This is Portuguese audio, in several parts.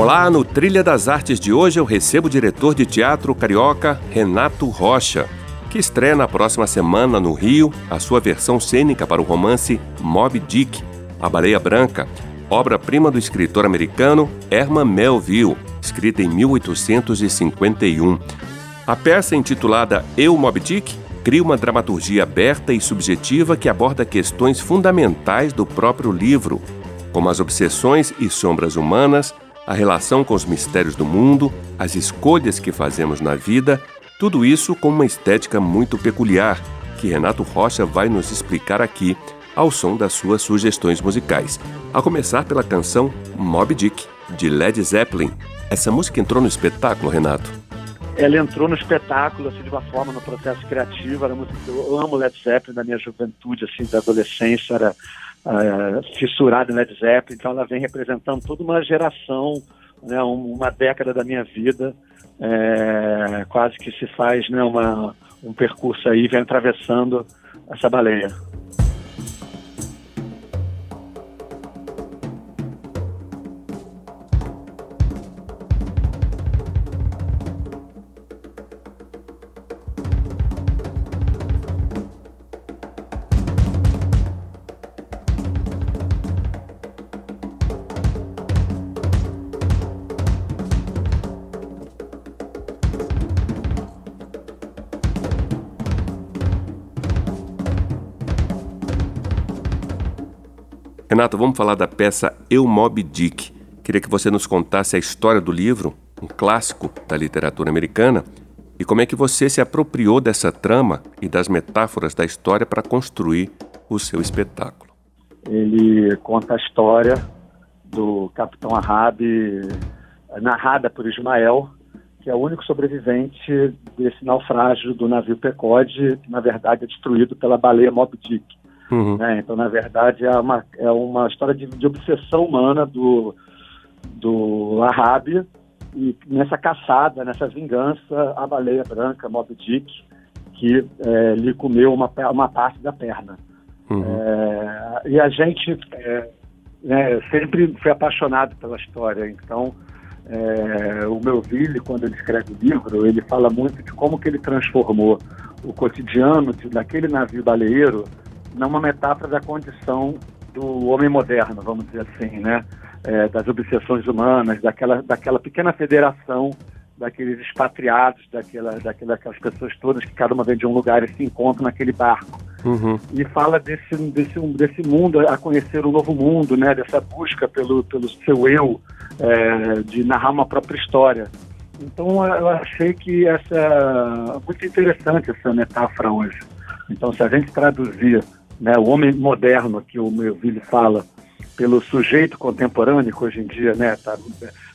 Olá, no Trilha das Artes de hoje eu recebo o diretor de teatro carioca Renato Rocha, que estreia na próxima semana no Rio a sua versão cênica para o romance Moby Dick, A Baleia Branca, obra-prima do escritor americano Herman Melville, escrita em 1851. A peça intitulada Eu Moby Dick cria uma dramaturgia aberta e subjetiva que aborda questões fundamentais do próprio livro, como as obsessões e sombras humanas, a relação com os mistérios do mundo, as escolhas que fazemos na vida, tudo isso com uma estética muito peculiar, que Renato Rocha vai nos explicar aqui ao som das suas sugestões musicais. A começar pela canção Moby Dick, de Led Zeppelin. Essa música entrou no espetáculo, Renato? Ela entrou no espetáculo, assim, de uma forma, no processo criativo. Era música que eu amo Led Zeppelin da minha juventude, assim, da adolescência. Era uh, fissurada em Led Zeppelin, então ela vem representando toda uma geração, né, uma década da minha vida, é, quase que se faz né, uma, um percurso aí, vem atravessando essa baleia. Renato, vamos falar da peça Eu Moby Dick. Queria que você nos contasse a história do livro, um clássico da literatura americana, e como é que você se apropriou dessa trama e das metáforas da história para construir o seu espetáculo. Ele conta a história do capitão Ahab, narrada por Ismael, que é o único sobrevivente desse naufrágio do navio Pecode, que na verdade é destruído pela baleia Moby Dick. Uhum. Né? Então, na verdade, é uma, é uma história de, de obsessão humana do, do Ahab e nessa caçada, nessa vingança, a baleia branca, Moby Dick, que é, lhe comeu uma, uma parte da perna. Uhum. É, e a gente é, né, sempre foi apaixonado pela história, então é, o Melville, quando ele escreve o livro, ele fala muito de como que ele transformou o cotidiano de, daquele navio baleeiro numa metáfora da condição do homem moderno, vamos dizer assim, né? É, das obsessões humanas, daquela, daquela pequena federação daqueles expatriados, daquela, daquela, daquelas pessoas todas que cada uma vem de um lugar e se encontram naquele barco. Uhum. E fala desse, desse, desse mundo, a conhecer um novo mundo, né? dessa busca pelo, pelo seu eu, é, de narrar uma própria história. Então eu achei que essa muito interessante essa metáfora hoje. Então se a gente traduzir né, o homem moderno que o Melville fala, pelo sujeito contemporâneo, que hoje em dia né, tá,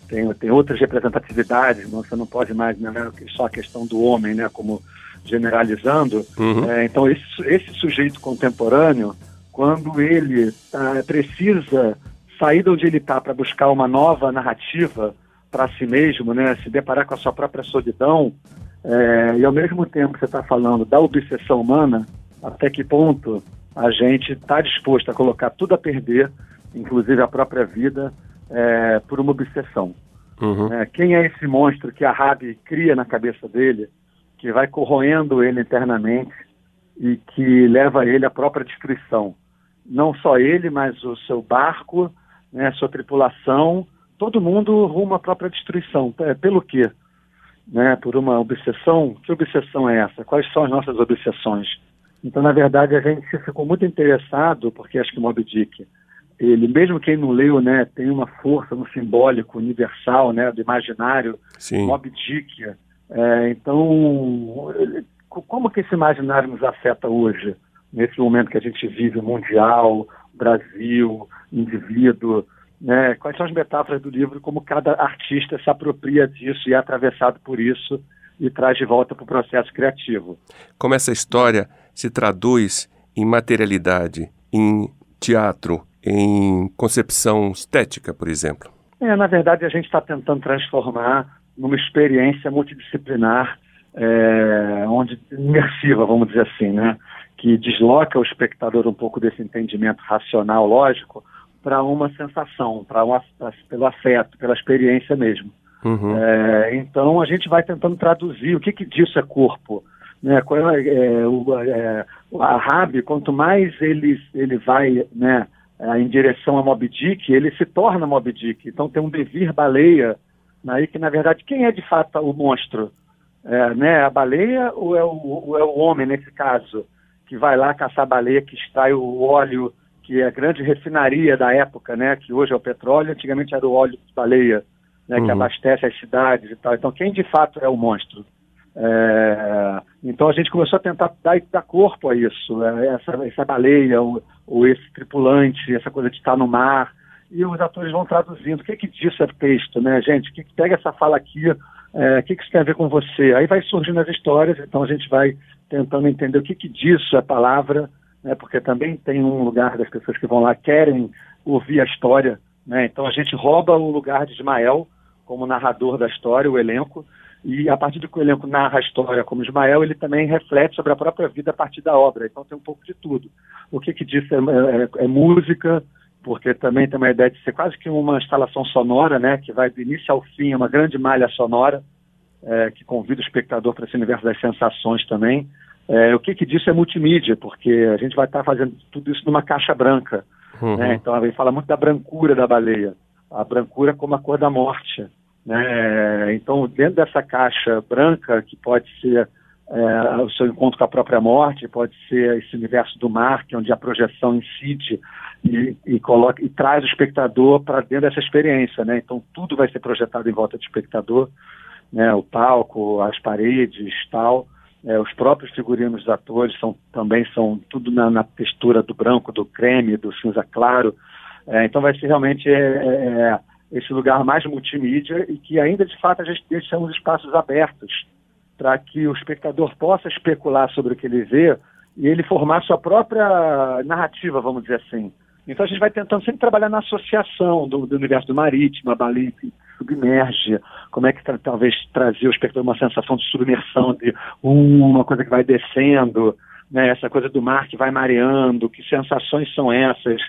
tem, tem outras representatividades, você não pode mais, né, só a questão do homem, né, como generalizando. Uhum. É, então, esse, esse sujeito contemporâneo, quando ele tá, precisa sair de onde ele está para buscar uma nova narrativa para si mesmo, né, se deparar com a sua própria solidão, é, e ao mesmo tempo você está falando da obsessão humana, até que ponto a gente está disposto a colocar tudo a perder, inclusive a própria vida, é, por uma obsessão. Uhum. É, quem é esse monstro que a Rabi cria na cabeça dele, que vai corroendo ele internamente e que leva ele à própria destruição? Não só ele, mas o seu barco, né, sua tripulação, todo mundo rumo à própria destruição. É, pelo quê? Né, por uma obsessão? Que obsessão é essa? Quais são as nossas obsessões? Então, na verdade, a gente ficou muito interessado, porque acho que Moby Dick, ele, mesmo quem não leu, né, tem uma força no simbólico universal, né, do imaginário, Sim. Moby Dick. É, então, ele, como que esse imaginário nos afeta hoje, nesse momento que a gente vive mundial, Brasil, indivíduo, né? Quais são as metáforas do livro, como cada artista se apropria disso e é atravessado por isso e traz de volta para o processo criativo. Como essa história se traduz em materialidade, em teatro, em concepção estética, por exemplo? É, na verdade, a gente está tentando transformar numa experiência multidisciplinar, é, onde imersiva, vamos dizer assim, né? que desloca o espectador um pouco desse entendimento racional, lógico, para uma sensação, para um, pelo afeto, pela experiência mesmo. Uhum. É, então a gente vai tentando traduzir o que, que disso é corpo. Né? É, é, o, é, a Rabi, quanto mais ele, ele vai né, é, em direção a Moby Dick, ele se torna Moby Dick. Então tem um devir baleia aí né, que, na verdade, quem é de fato o monstro? É, né, a baleia ou é, o, ou é o homem, nesse caso, que vai lá caçar baleia, que extrai o óleo que é a grande refinaria da época, né, que hoje é o petróleo, antigamente era o óleo de baleia, né, uhum. que abastece as cidades e tal. Então, quem de fato é o monstro? É, então, a gente começou a tentar dar, dar corpo a isso, é, essa, essa baleia, ou, ou, esse tripulante, essa coisa de estar no mar, e os atores vão traduzindo. O que, que disso é texto, né, gente? O que, que pega essa fala aqui? É, o que, que isso tem a ver com você? Aí vai surgindo as histórias, então a gente vai tentando entender o que, que disso é palavra, né, porque também tem um lugar das pessoas que vão lá querem ouvir a história, né, então a gente rouba o lugar de Ismael como narrador da história, o elenco, e a partir do que o elenco narra a história como Ismael, ele também reflete sobre a própria vida a partir da obra, então tem um pouco de tudo. O que que disso é, é, é música, porque também tem uma ideia de ser quase que uma instalação sonora, né, que vai do início ao fim, é uma grande malha sonora, é, que convida o espectador para esse universo das sensações também. É, o que, que disso é multimídia, porque a gente vai estar tá fazendo tudo isso numa caixa branca. Uhum. Né? Então, ele fala muito da brancura da baleia, a brancura como a cor da morte. Né? Então, dentro dessa caixa branca, que pode ser é, o seu encontro com a própria morte, pode ser esse universo do mar, que é onde a projeção incide e, e, coloca, e traz o espectador para dentro dessa experiência. Né? Então, tudo vai ser projetado em volta do espectador, né? o palco, as paredes, tal. É, os próprios figurinos dos atores são, também são tudo na, na, textura do branco, do creme, do cinza claro. É, então vai ser realmente é, é, é, esse lugar mais multimídia e que ainda de fato a gente deixa uns espaços abertos para que o espectador possa especular sobre o que ele vê e ele formar sua própria narrativa, vamos dizer assim. Então a gente vai tentando sempre trabalhar na associação do, do universo do marítimo, a baleia submerge, como é que talvez trazer o espectador uma sensação de submersão, de uma coisa que vai descendo, né, essa coisa do mar que vai mareando, que sensações são essas,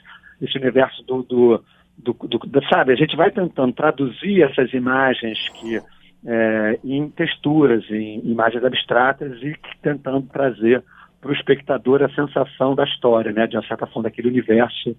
esse universo do, do, do, do sabe, a gente vai tentando traduzir essas imagens que é, em texturas, em imagens abstratas e tentando trazer para o espectador a sensação da história, né, de uma certa forma daquele universo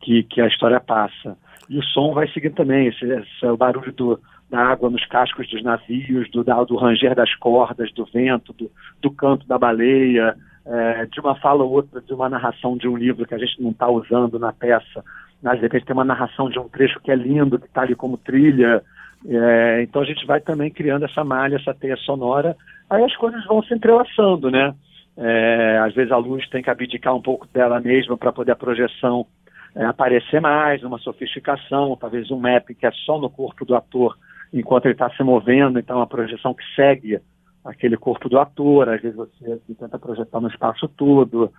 que, que a história passa. E o som vai seguindo também, esse, esse o barulho do, da água nos cascos dos navios, do, do ranger das cordas, do vento, do, do canto da baleia, é, de uma fala ou outra, de uma narração de um livro que a gente não está usando na peça, mas de repente tem uma narração de um trecho que é lindo, que está ali como trilha. É, então a gente vai também criando essa malha, essa teia sonora. Aí as coisas vão se entrelaçando, né? É, às vezes a luz tem que abdicar um pouco dela mesma para poder a projeção é, aparecer mais, uma sofisticação, talvez um mapping que é só no corpo do ator enquanto ele está se movendo, então uma projeção que segue aquele corpo do ator, às vezes você tenta projetar no espaço todo,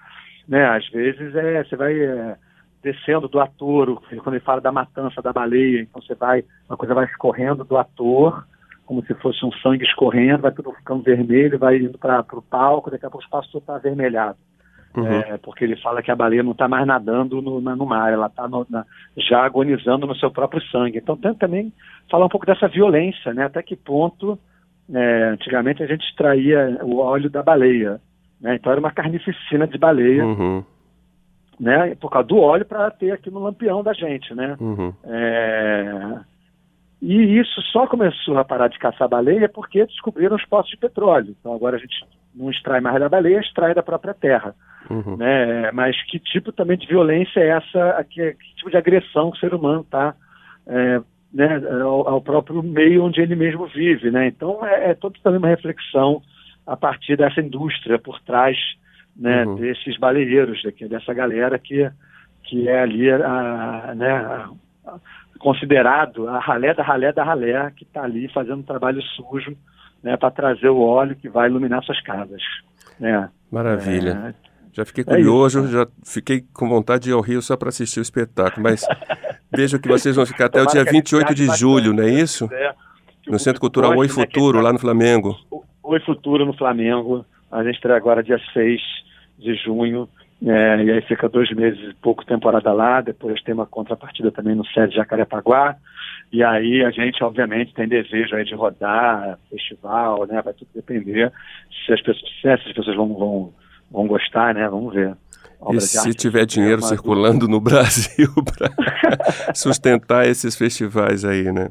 né? Às vezes é, você vai é, descendo do ator, quando ele fala da matança da baleia, então você vai, uma coisa vai escorrendo do ator, como se fosse um sangue escorrendo, vai tudo ficando vermelho, vai indo para o palco, daqui a pouco o espaço todo está avermelhado. Uhum. É, porque ele fala que a baleia não está mais nadando no, no, mar, ela está já agonizando no seu próprio sangue. Então tem também falar um pouco dessa violência, né? Até que ponto, é, antigamente a gente extraía o óleo da baleia, né? Então era uma carnificina de baleia, uhum. Né? Por causa do óleo para ter aqui no lampião da gente, né? Uhum. É... E isso só começou a parar de caçar baleia porque descobriram os poços de petróleo. Então agora a gente não extrai mais da baleia, extrai da própria terra. Uhum. Né? Mas que tipo também de violência é essa, que, que tipo de agressão que o ser humano está é, né, ao, ao, próprio meio onde ele mesmo vive. Né? Então é, é toda também uma reflexão a partir dessa indústria por trás né, uhum. desses baleeiros, dessa galera que, que é ali a, né, a, a, considerado a ralé da ralé da ralé, que está ali fazendo um trabalho sujo né, para trazer o óleo que vai iluminar suas casas. Né? Maravilha. É... Já fiquei é curioso, é já fiquei com vontade de ir ao Rio só para assistir o espetáculo, mas vejo que vocês vão ficar até o dia 28 de julho, não é isso? É, no Centro Cultural Oi Futuro, lá no Flamengo. Oi Futuro no Flamengo. A gente estreia agora dia 6 de junho. É, e aí fica dois meses, pouco temporada lá, depois tem uma contrapartida também no SED Jacarepaguá, e aí a gente, obviamente, tem desejo aí de rodar festival, né, vai tudo depender se as pessoas, se essas pessoas vão, vão, vão gostar, né, vamos ver. Obra e se tiver dinheiro é circulando no Brasil para sustentar esses festivais aí, né?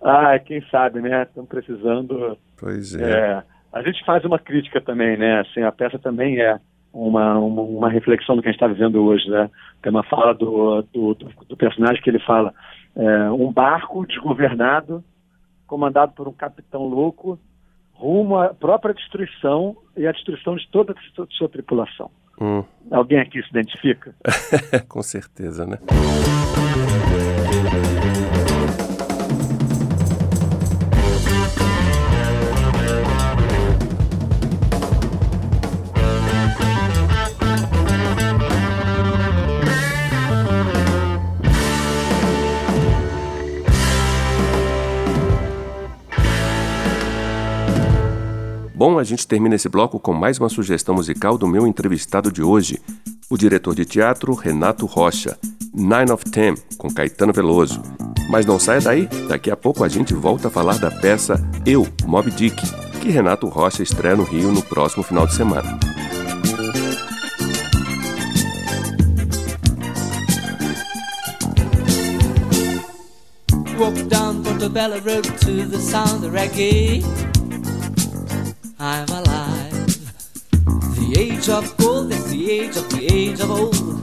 Ah, quem sabe, né? Estão precisando. Pois é. é. A gente faz uma crítica também, né? Assim, a peça também é uma, uma, uma, reflexão do que a gente está vivendo hoje, né? Tem uma fala do, do, do personagem que ele fala, é, um barco desgovernado, comandado por um capitão louco, rumo à própria destruição e à destruição de toda a sua tripulação. Hum. Alguém aqui se identifica? Com certeza, né? Bom, a gente termina esse bloco com mais uma sugestão musical do meu entrevistado de hoje, o diretor de teatro Renato Rocha, Nine of Ten, com Caetano Veloso. Mas não saia daí, daqui a pouco a gente volta a falar da peça Eu, Mob Dick, que Renato Rocha estreia no Rio no próximo final de semana. Walk down Portobello Road to the sound of reggae. I'm alive. The age of gold is the age of the age of old.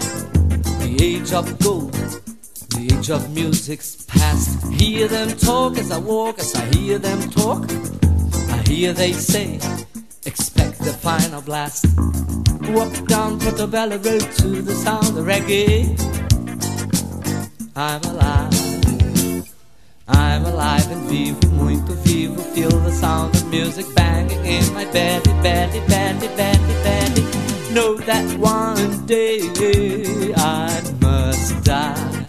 The age of gold, the age of music's past. Hear them talk as I walk, as I hear them talk. I hear they say, expect the final blast. Walk down Portobello Road to the sound of reggae. I'm alive. I'm alive and vivo, muito vivo. Feel the sound of music banging in my belly, belly, belly, belly, belly. Know that one day I must die.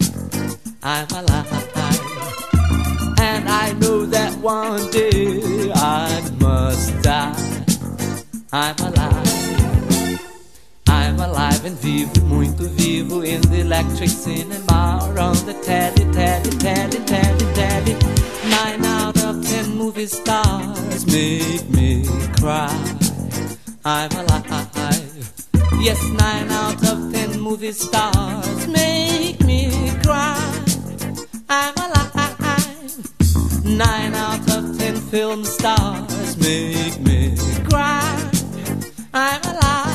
I'm alive. And I know that one day I must die. I'm alive. Alive and vivo, muito vivo in the electric cinema around the telly, telly, telly, telly, telly. Nine out of ten movie stars make me cry. I'm alive. Yes, nine out of ten movie stars make me cry. I'm alive. Nine out of ten film stars make me cry. I'm alive.